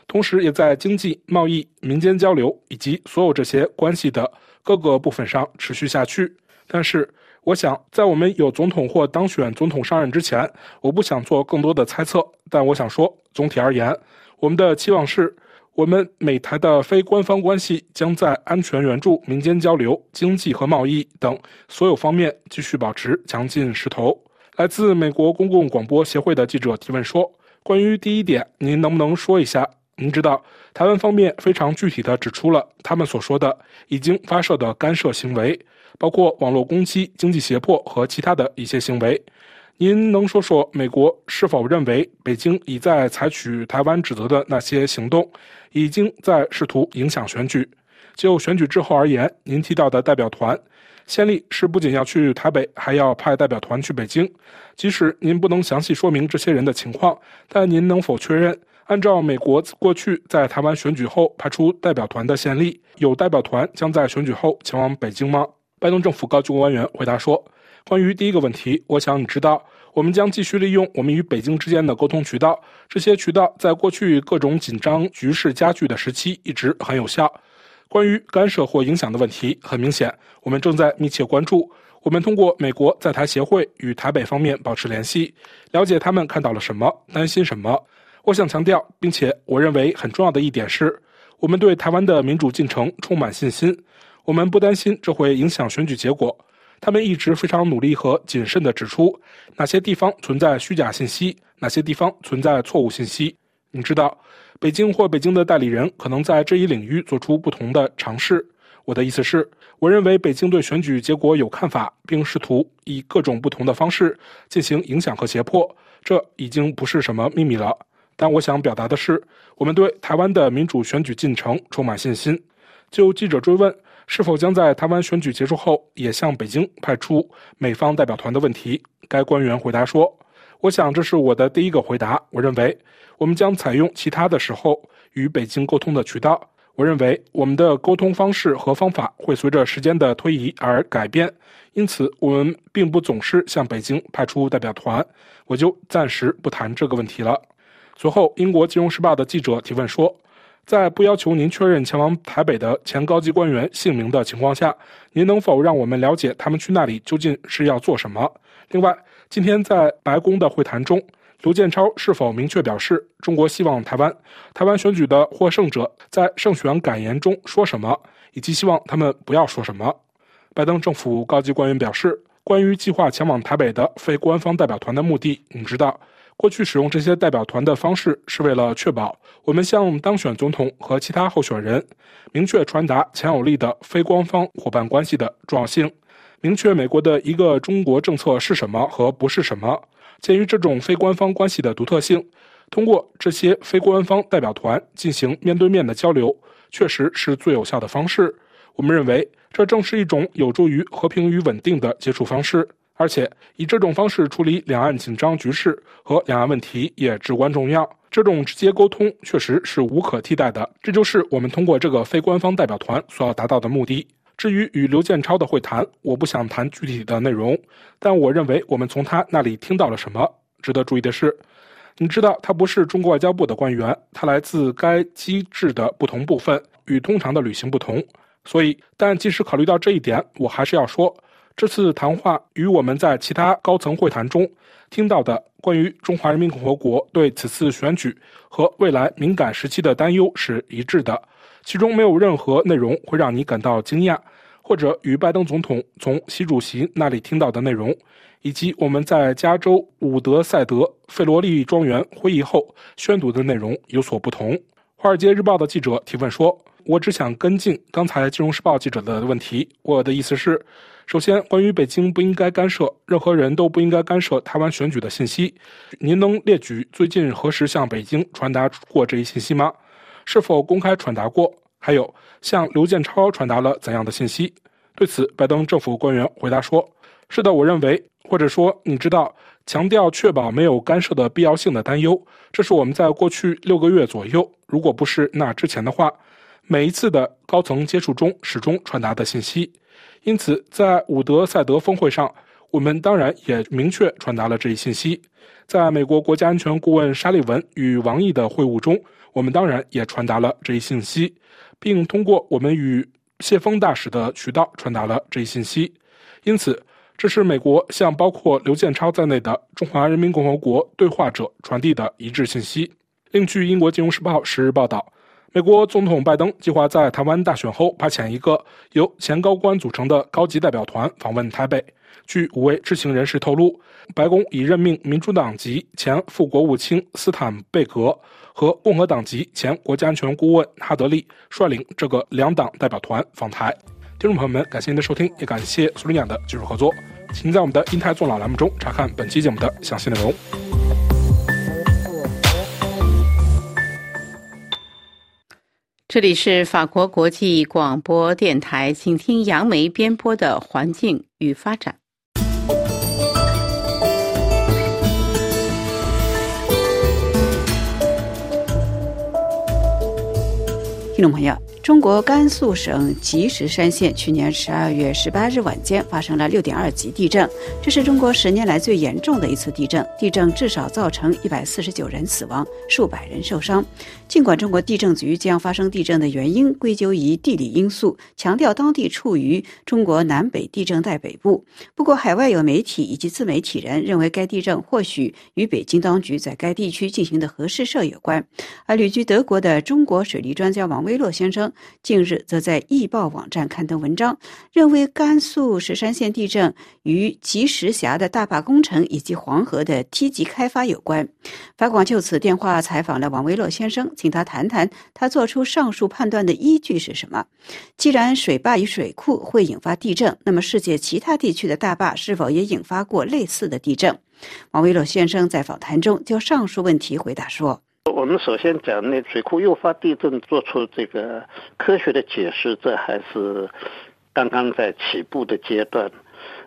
同时，也在经济、贸易、民间交流以及所有这些关系的各个部分上持续下去。但是，我想在我们有总统或当选总统上任之前，我不想做更多的猜测。但我想说，总体而言，我们的期望是，我们美台的非官方关系将在安全援助、民间交流、经济和贸易等所有方面继续保持强劲势头。来自美国公共广播协会的记者提问说：“关于第一点，您能不能说一下？您知道，台湾方面非常具体地指出了他们所说的已经发射的干涉行为，包括网络攻击、经济胁迫和其他的一些行为。您能说说美国是否认为北京已在采取台湾指责的那些行动，已经在试图影响选举？就选举之后而言，您提到的代表团。”先例是不仅要去台北，还要派代表团去北京。即使您不能详细说明这些人的情况，但您能否确认，按照美国过去在台湾选举后派出代表团的先例，有代表团将在选举后前往北京吗？拜登政府高级官员回答说：“关于第一个问题，我想你知道，我们将继续利用我们与北京之间的沟通渠道。这些渠道在过去各种紧张局势加剧的时期一直很有效。”关于干涉或影响的问题，很明显，我们正在密切关注。我们通过美国在台协会与台北方面保持联系，了解他们看到了什么，担心什么。我想强调，并且我认为很重要的一点是，我们对台湾的民主进程充满信心。我们不担心这会影响选举结果。他们一直非常努力和谨慎地指出哪些地方存在虚假信息，哪些地方存在错误信息。你知道。北京或北京的代理人可能在这一领域做出不同的尝试。我的意思是，我认为北京对选举结果有看法，并试图以各种不同的方式进行影响和胁迫。这已经不是什么秘密了。但我想表达的是，我们对台湾的民主选举进程充满信心。就记者追问是否将在台湾选举结束后也向北京派出美方代表团的问题，该官员回答说。我想这是我的第一个回答。我认为，我们将采用其他的时候与北京沟通的渠道。我认为我们的沟通方式和方法会随着时间的推移而改变，因此我们并不总是向北京派出代表团。我就暂时不谈这个问题了。随后，英国金融时报的记者提问说，在不要求您确认前往台北的前高级官员姓名的情况下，您能否让我们了解他们去那里究竟是要做什么？另外。今天在白宫的会谈中，刘建超是否明确表示中国希望台湾？台湾选举的获胜者在胜选感言中说什么？以及希望他们不要说什么？拜登政府高级官员表示，关于计划前往台北的非官方代表团的目的，你知道，过去使用这些代表团的方式是为了确保我们向当选总统和其他候选人明确传达强有力的非官方伙伴关系的重要性。明确美国的一个中国政策是什么和不是什么。鉴于这种非官方关系的独特性，通过这些非官方代表团进行面对面的交流，确实是最有效的方式。我们认为，这正是一种有助于和平与稳定的接触方式，而且以这种方式处理两岸紧张局势和两岸问题也至关重要。这种直接沟通确实是无可替代的。这就是我们通过这个非官方代表团所要达到的目的。至于与刘建超的会谈，我不想谈具体的内容，但我认为我们从他那里听到了什么。值得注意的是，你知道他不是中国外交部的官员，他来自该机制的不同部分，与通常的旅行不同。所以，但即使考虑到这一点，我还是要说，这次谈话与我们在其他高层会谈中听到的关于中华人民共和国对此次选举和未来敏感时期的担忧是一致的。其中没有任何内容会让你感到惊讶，或者与拜登总统从习主席那里听到的内容，以及我们在加州伍德赛德费罗利庄园会议后宣读的内容有所不同。《华尔街日报》的记者提问说：“我只想跟进刚才《金融时报》记者的问题。我的意思是，首先，关于北京不应该干涉，任何人都不应该干涉台湾选举的信息，您能列举最近何时向北京传达过这一信息吗？”是否公开传达过？还有向刘建超传达了怎样的信息？对此，拜登政府官员回答说：“是的，我认为，或者说，你知道，强调确保没有干涉的必要性的担忧，这是我们在过去六个月左右，如果不是那之前的话，每一次的高层接触中始终传达的信息。因此，在伍德赛德峰会上，我们当然也明确传达了这一信息。在美国国家安全顾问沙利文与王毅的会晤中。”我们当然也传达了这一信息，并通过我们与谢峰大使的渠道传达了这一信息。因此，这是美国向包括刘建超在内的中华人民共和国对话者传递的一致信息。另据英国《金融时报》十日报道，美国总统拜登计划在台湾大选后派遣一个由前高官组成的高级代表团访问台北。据五位知情人士透露，白宫已任命民主党籍前副国务卿斯坦贝格和共和党籍前国家安全顾问哈德利率领这个两党代表团访台。听众朋友们，感谢您的收听，也感谢苏林雅的技术合作。请在我们的“英台纵览”栏目中查看本期节目的详细内容。这里是法国国际广播电台，请听杨梅编播的《环境与发展》。听众朋友。中国甘肃省积石山县去年十二月十八日晚间发生了六点二级地震，这是中国十年来最严重的一次地震。地震至少造成一百四十九人死亡，数百人受伤。尽管中国地震局将发生地震的原因归咎于地理因素，强调当地处于中国南北地震带北部，不过海外有媒体以及自媒体人认为该地震或许与北京当局在该地区进行的核试射有关。而旅居德国的中国水利专家王威洛先生。近日，则在易报网站刊登文章，认为甘肃石山县地震与积石峡的大坝工程以及黄河的梯级开发有关。法广就此电话采访了王维洛先生，请他谈谈他做出上述判断的依据是什么。既然水坝与水库会引发地震，那么世界其他地区的大坝是否也引发过类似的地震？王维洛先生在访谈中就上述问题回答说。我们首先讲那水库诱发地震，做出这个科学的解释，这还是刚刚在起步的阶段。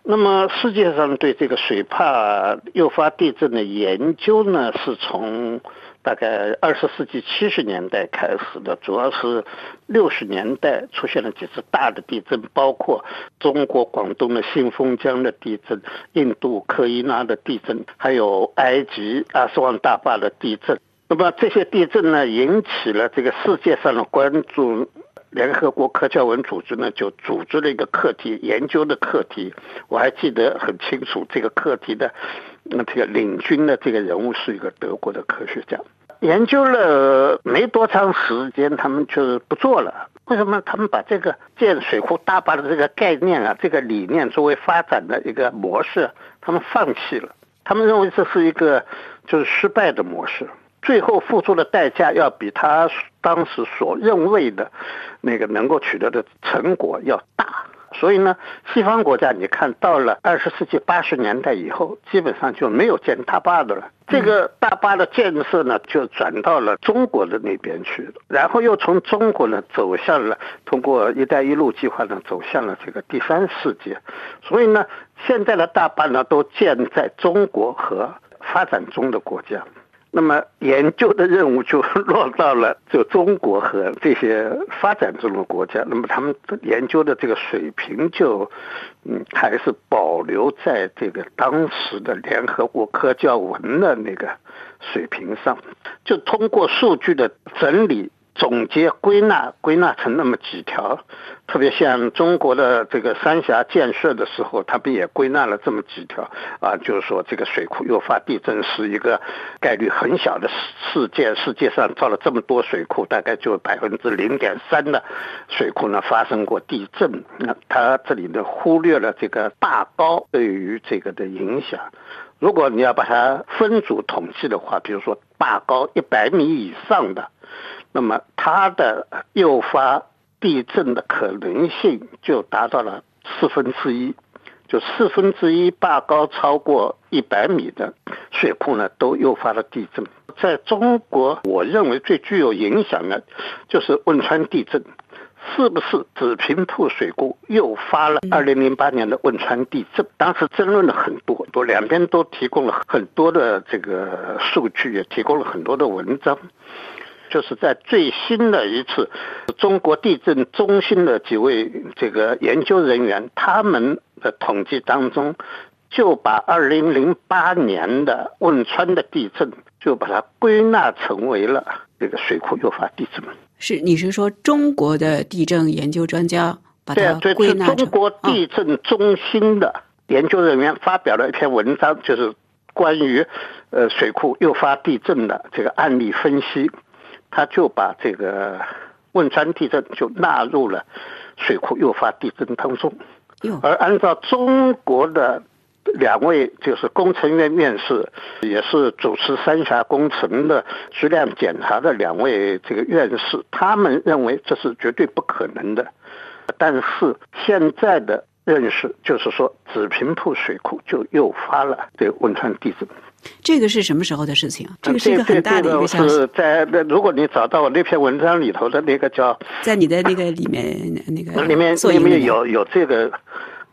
那么世界上对这个水坝诱发地震的研究呢，是从大概二十世纪七十年代开始的，主要是六十年代出现了几次大的地震，包括中国广东的信丰江的地震、印度科伊纳的地震，还有埃及阿斯旺大坝的地震。那么这些地震呢，引起了这个世界上的关注。联合国科教文组织呢，就组织了一个课题研究的课题。我还记得很清楚，这个课题的那这个领军的这个人物是一个德国的科学家。研究了没多长时间，他们就不做了。为什么？他们把这个建水库大坝的这个概念啊，这个理念作为发展的一个模式，他们放弃了。他们认为这是一个就是失败的模式。最后付出的代价要比他当时所认为的，那个能够取得的成果要大，所以呢，西方国家你看到了二十世纪八十年代以后，基本上就没有建大坝的了。这个大坝的建设呢，就转到了中国的那边去了，然后又从中国呢走向了通过“一带一路”计划呢走向了这个第三世界。所以呢，现在的大坝呢都建在中国和发展中的国家。那么研究的任务就 *laughs* 落到了就中国和这些发展中的国家，那么他们研究的这个水平就，嗯，还是保留在这个当时的联合国科教文的那个水平上，就通过数据的整理。总结归纳归纳成那么几条，特别像中国的这个三峡建设的时候，他们也归纳了这么几条啊，就是说这个水库诱发地震是一个概率很小的事件。世界上造了这么多水库，大概就百分之零点三的水库呢发生过地震。那他这里呢忽略了这个大高对于这个的影响。如果你要把它分组统计的话，比如说大高一百米以上的。那么它的诱发地震的可能性就达到了四分之一，就四分之一坝高超过一百米的水库呢，都诱发了地震。在中国，我认为最具有影响的，就是汶川地震，是不是紫坪铺水库诱发了二零零八年的汶川地震？当时争论了很多，多两边都提供了很多的这个数据，也提供了很多的文章。就是在最新的一次中国地震中心的几位这个研究人员他们的统计当中，就把二零零八年的汶川的地震就把它归纳成为了这个水库诱发地震。是，你是说中国的地震研究专家把它归纳成？中国地震中心的研究人员发表了一篇文章，就是关于呃水库诱发地震的这个案例分析。他就把这个汶川地震就纳入了水库诱发地震当中，而按照中国的两位就是工程院院士，也是主持三峡工程的质量检查的两位这个院士，他们认为这是绝对不可能的。但是现在的认识就是说，紫坪铺水库就诱发了这个汶川地震。这个是什么时候的事情？这个是一个很大的一个消息。是在那，如果你找到我那篇文章里头的那个叫，在你的那个里面那个里面里面有有这个，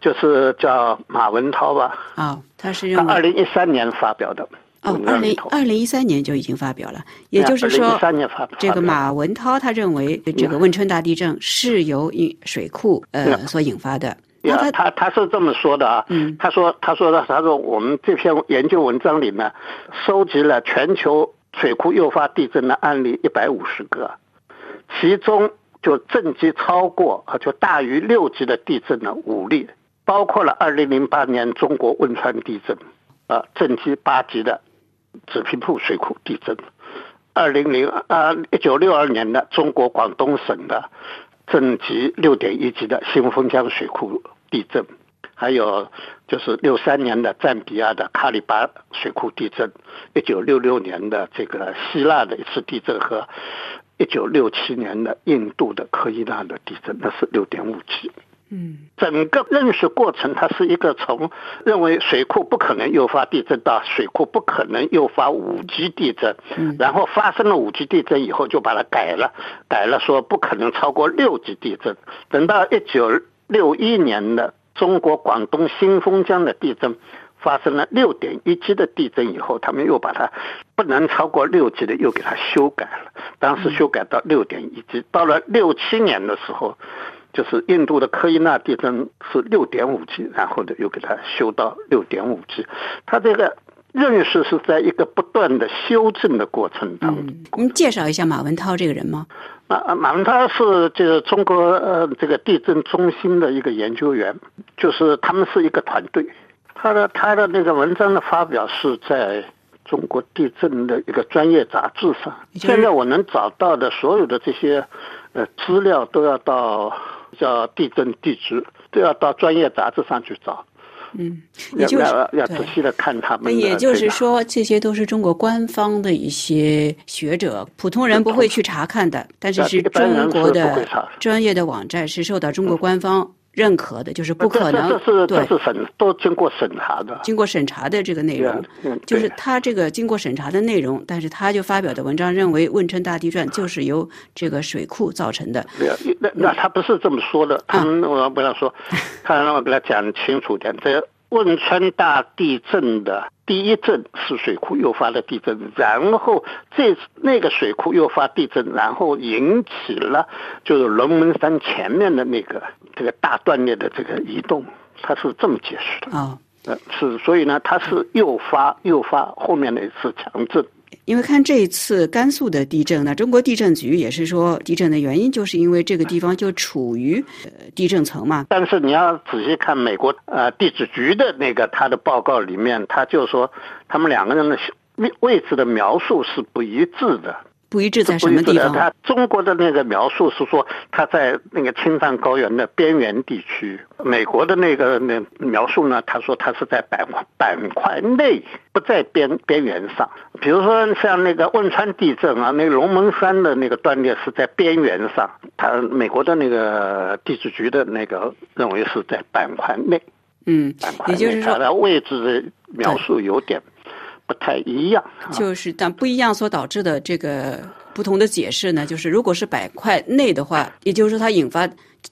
就是叫马文涛吧？啊，他是他二零一三年发表的。哦，二零二零一三年就已经发表了，也就是说，这个马文涛他认为这个汶川大地震是由水库呃所引发的。他他他是这么说的啊，他说他说的他说我们这篇研究文章里面收集了全球水库诱发地震的案例一百五十个，其中就震级超过啊就大于六级的地震呢五例，包括了二零零八年中国汶川地震啊震级八级的紫坪铺水库地震，二零零啊一九六二年的中国广东省的。震级六点一级的新丰江水库地震，还有就是六三年的赞比亚的卡里巴水库地震，一九六六年的这个希腊的一次地震和一九六七年的印度的科伊纳的地震，那是六点五级。嗯，整个认识过程，它是一个从认为水库不可能诱发地震到水库不可能诱发五级地震，然后发生了五级地震以后就把它改了，改了说不可能超过六级地震。等到一九六一年的中国广东新丰江的地震发生了六点一级的地震以后，他们又把它不能超过六级的又给它修改了，当时修改到六点一级。到了六七年的时候。就是印度的科伊纳地震是六点五级，然后呢又给它修到六点五级，它这个认识是在一个不断的修正的过程当中。您介绍一下马文涛这个人吗？马马文涛是就是中国呃这个地震中心的一个研究员，就是他们是一个团队。他的他的那个文章的发表是在中国地震的一个专业杂志上。现在我能找到的所有的这些呃资料都要到。叫地震地质，都要到专业杂志上去找。嗯，也就是要要仔细的看他们。那也就是说，这些都是中国官方的一些学者，普通人不会去查看的。但是是中国的专业的网站是受到中国官方。认可的就是不可能，这是这是审都经过审查的，经过审查的这个内容，就是他这个经过审查的内容，但是他就发表的文章认为汶川大地震就是由这个水库造成的。那那他不是这么说的，他我要不要说，他让我给他讲清楚点，这汶川大地震的。第一震是水库诱发的地震，然后这那个水库诱发地震，然后引起了就是龙门山前面的那个这个大断裂的这个移动，它是这么解释的啊，呃是，所以呢，它是诱发诱发后面的一次强震。因为看这一次甘肃的地震呢，中国地震局也是说，地震的原因就是因为这个地方就处于地震层嘛。但是你要仔细看美国呃地质局的那个他的报告里面，他就说他们两个人的位位置的描述是不一致的。不一致在什么地方？他中国的那个描述是说他在那个青藏高原的边缘地区，美国的那个那描述呢？他说他是在板块板块内，不在边边缘上。比如说像那个汶川地震啊，那个龙门山的那个断裂是在边缘上，他美国的那个地质局的那个认为是在板块内。嗯，也就是说，它的位置的描述有点。不太一样，就是但不一样所导致的这个不同的解释呢，就是如果是板块内的话，也就是说它引发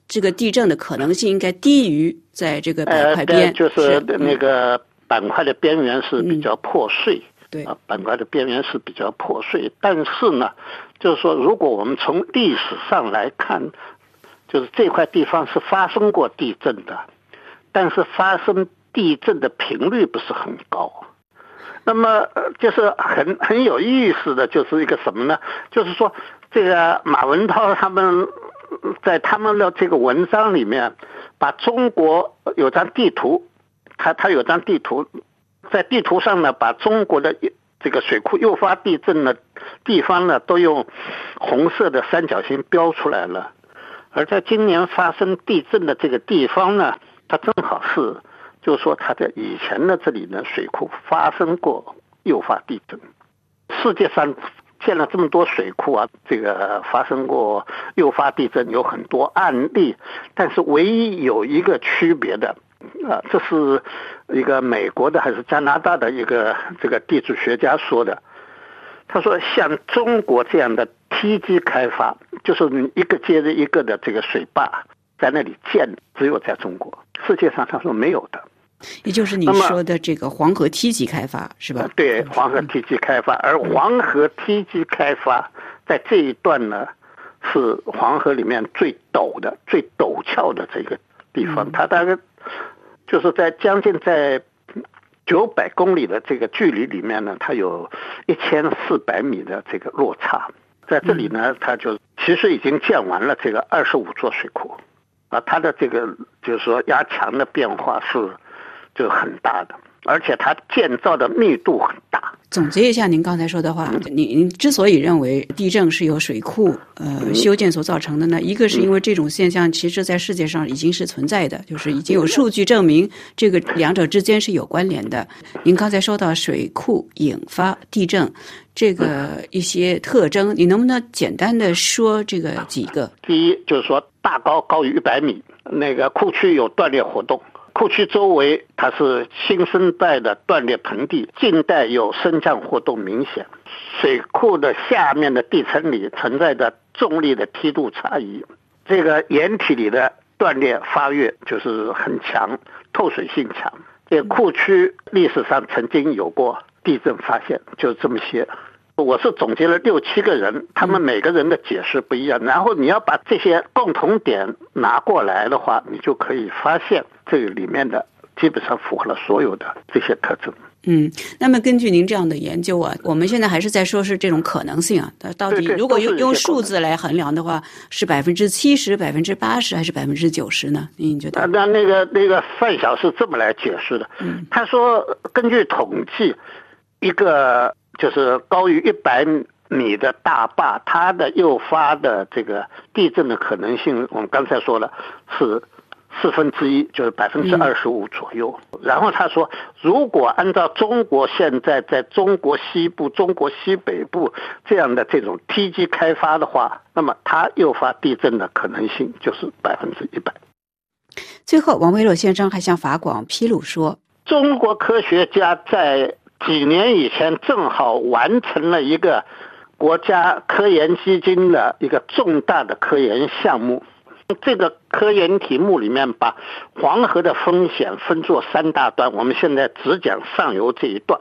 这个地震的可能性应该低于在这个板块边，就是那个板块的边缘是比较破碎，对。啊，板块的边缘是比较破碎，但是呢，就是说如果我们从历史上来看，就是这块地方是发生过地震的，但是发生地震的频率不是很高。那么，就是很很有意思的就是一个什么呢？就是说，这个马文涛他们在他们的这个文章里面，把中国有张地图，他他有张地图，在地图上呢，把中国的这个水库诱发地震的地方呢，都用红色的三角形标出来了。而在今年发生地震的这个地方呢，它正好是，就是说它在以前的这里呢水库发生过诱发地震。世界上建了这么多水库啊，这个发生过诱发地震有很多案例，但是唯一有一个区别的，啊，这是一个美国的还是加拿大的一个这个地质学家说的。他说，像中国这样的梯级开发，就是一个接着一个的这个水坝在那里建，只有在中国，世界上他说没有的。也就是你说的这个黄河梯级开发是吧？对，黄河梯级开发，而黄河梯级开发在这一段呢，是黄河里面最陡的、最陡峭的这个地方，它大概就是在将近在。九百公里的这个距离里面呢，它有一千四百米的这个落差，在这里呢，它就其实已经建完了这个二十五座水库，啊，它的这个就是说压强的变化是就很大的。而且它建造的密度很大。总结一下您刚才说的话，您之所以认为地震是由水库呃修建所造成的呢，一个是因为这种现象其实在世界上已经是存在的，就是已经有数据证明这个两者之间是有关联的。您刚才说到水库引发地震这个一些特征，你能不能简单的说这个几个？第一就是说大高高于一百米，那个库区有断裂活动。库区周围它是新生代的断裂盆地，近代有升降活动明显。水库的下面的地层里存在着重力的梯度差异，这个岩体里的断裂发育就是很强，透水性强。这库区历史上曾经有过地震发现，就这么些。我是总结了六七个人，他们每个人的解释不一样，然后你要把这些共同点拿过来的话，你就可以发现这个里面的基本上符合了所有的这些特征。嗯，那么根据您这样的研究啊，我们现在还是在说是这种可能性啊，到底如果用用数字来衡量的话，是百分之七十、百分之八十还是百分之九十呢？您觉得？那那个那个范晓是这么来解释的，嗯他说根据统计，一个。就是高于一百米的大坝，它的诱发的这个地震的可能性，我们刚才说了是四分之一，就是百分之二十五左右。然后他说，如果按照中国现在在中国西部、中国西北部这样的这种梯级开发的话，那么它诱发地震的可能性就是百分之一百。最后，王维洛先生还向法广披露说，中国科学家在。几年以前，正好完成了一个国家科研基金的一个重大的科研项目。这个科研题目里面把黄河的风险分作三大段，我们现在只讲上游这一段。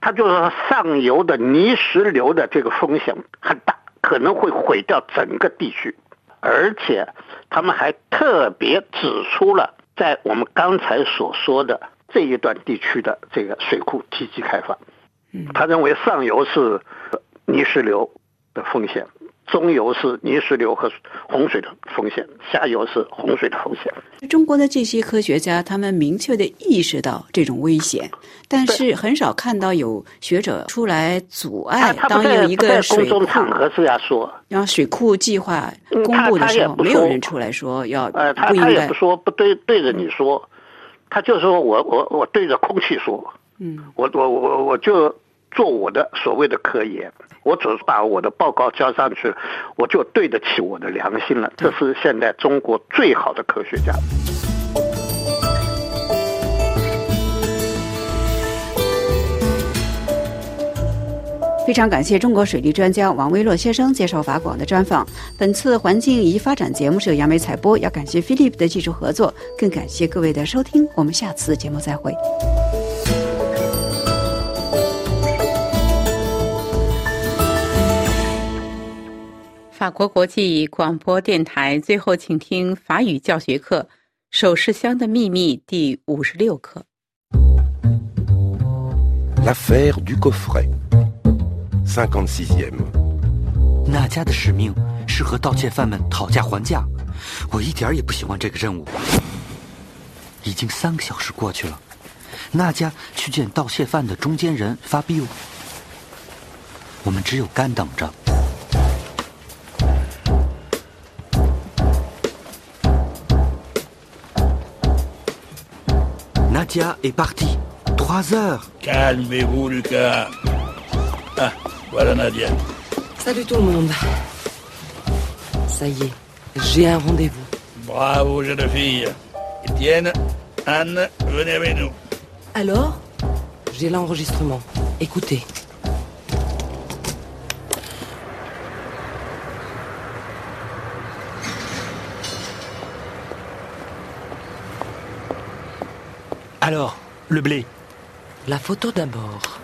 它就是说，上游的泥石流的这个风险很大，可能会毁掉整个地区。而且，他们还特别指出了，在我们刚才所说的。这一段地区的这个水库积极开发，他认为上游是泥石流的风险，中游是泥石流和洪水的风险，下游是洪水的风险。中国的这些科学家，他们明确的意识到这种危险，但是很少看到有学者出来阻碍。当有一个水库场合这样说，然后水库计划公布的时候，没有人出来说要呃，他他也不说不对对着你说。他就说我我我对着空气说，嗯，我我我我就做我的所谓的科研，我只是把我的报告交上去，我就对得起我的良心了。这是现在中国最好的科学家。非常感谢中国水利专家王威洛先生接受法广的专访。本次环境与发展节目是由杨梅采播，要感谢 Philip 的技术合作，更感谢各位的收听。我们下次节目再会。法国国际广播电台最后，请听法语教学课《首饰箱的秘密》第五十六课。L'affaire du coffret。那家的使命是和盗窃犯们讨价还价，我一点也不喜欢这个任务。已经三个小时过去了，那家去见盗窃犯的中间人发飙，我们只有干等着。Nadia est partie. Trois heures. Calmez-vous, Lucas. Ah, voilà Nadia. Salut tout le monde. Ça y est, j'ai un rendez-vous. Bravo, jeune fille. Étienne, Anne, venez avec nous. Alors J'ai l'enregistrement. Écoutez. Alors, le blé La photo d'abord.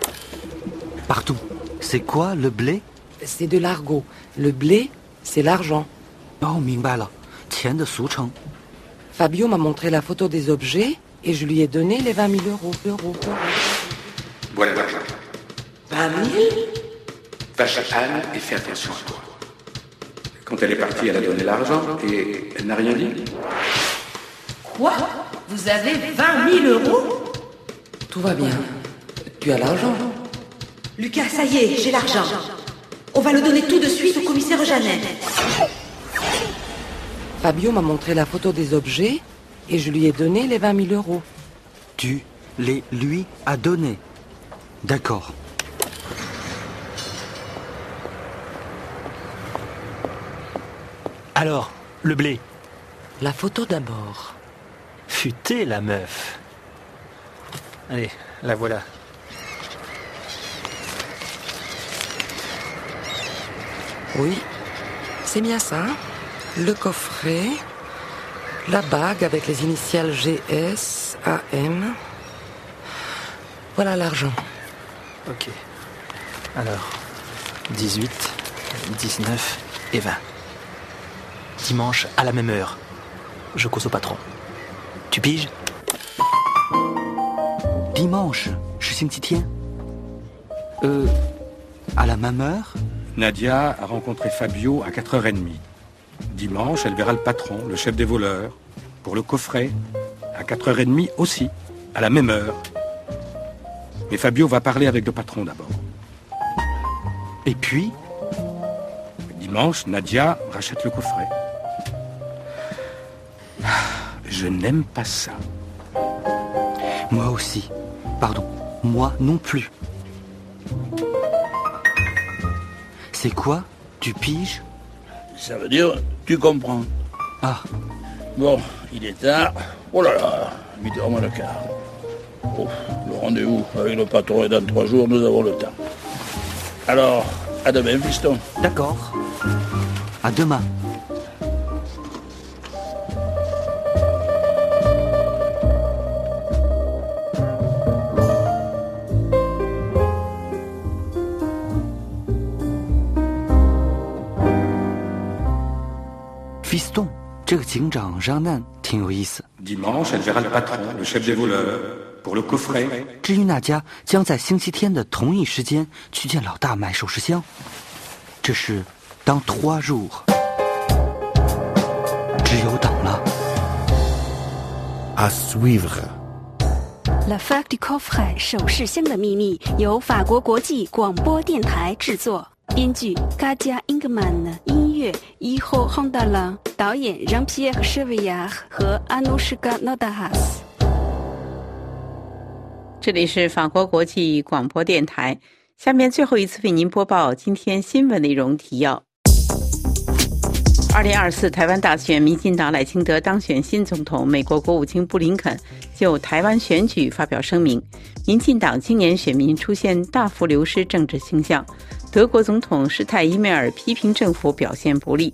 Partout. C'est quoi le blé? C'est de l'argot. Le blé, c'est l'argent. Oh, Fabio m'a montré la photo des objets et je lui ai donné les 20 000 euros. euros. Voilà l'argent. 20 000 Va chez Anne et fais attention à toi. Quand elle est partie, elle a donné l'argent et elle n'a rien dit. Quoi? Vous avez 20 000 euros? Tout va bien. Tu as l'argent Lucas, ça y est, j'ai l'argent. On va le donner tout de suite au commissaire Jeannet. Fabio m'a montré la photo des objets et je lui ai donné les 20 000 euros. Tu les lui as donnés. D'accord. Alors, le blé La photo d'abord. Futé la meuf? Allez, la voilà. Oui, c'est bien ça. Le coffret, la bague avec les initiales GS, AM. Voilà l'argent. Ok. Alors, 18, 19 et 20. Dimanche à la même heure. Je cause au patron. Tu piges? Dimanche, je suis tiens. Euh, à la même heure? Nadia a rencontré Fabio à 4h30. Dimanche, elle verra le patron, le chef des voleurs, pour le coffret, à 4h30 aussi, à la même heure. Mais Fabio va parler avec le patron d'abord. Et puis Dimanche, Nadia rachète le coffret. Je n'aime pas ça. Moi aussi. Pardon, moi non plus. C'est quoi? Tu piges? Ça veut dire, tu comprends. Ah. Bon, il est tard. Oh là là, 8h moins le quart. Oh, le rendez-vous avec le patron est dans trois jours, nous avons le temps. Alors, à demain, fiston. D'accord. À demain. 警长让难挺有意思。Dimanche, elle verra le patron, le chef des voleurs, pour le coffret. 至于那家将在星期天的同一时间去见老大买首饰箱，这是当 trois jours，只有等了。À suivre. La Fac du Coffret 首饰箱的秘密由法国国际广播电台制作，编剧 Kadia Ingman，音乐 Iho Hondala，导演 Jean-Pierre Chevillard 和 Anushka Nodahas。这里是法国国际广播电台。下面最后一次为您播报今天新闻内容提要：二零二四台湾大选，民进党赖清德当选新总统，美国国务卿布林肯就台湾选举发表声明。民进党今年选民出现大幅流失政治倾向。德国总统施泰因迈尔批评政府表现不利。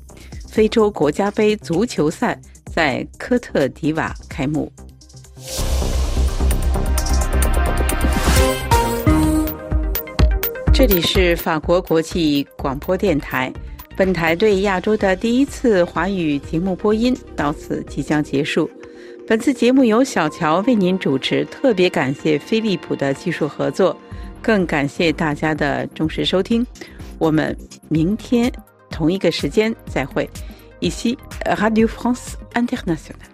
非洲国家杯足球赛在科特迪瓦开幕。这里是法国国际广播电台，本台对亚洲的第一次华语节目播音到此即将结束。本次节目由小乔为您主持，特别感谢飞利浦的技术合作，更感谢大家的忠实收听。我们明天同一个时间再会。Ici Radio France Internationale。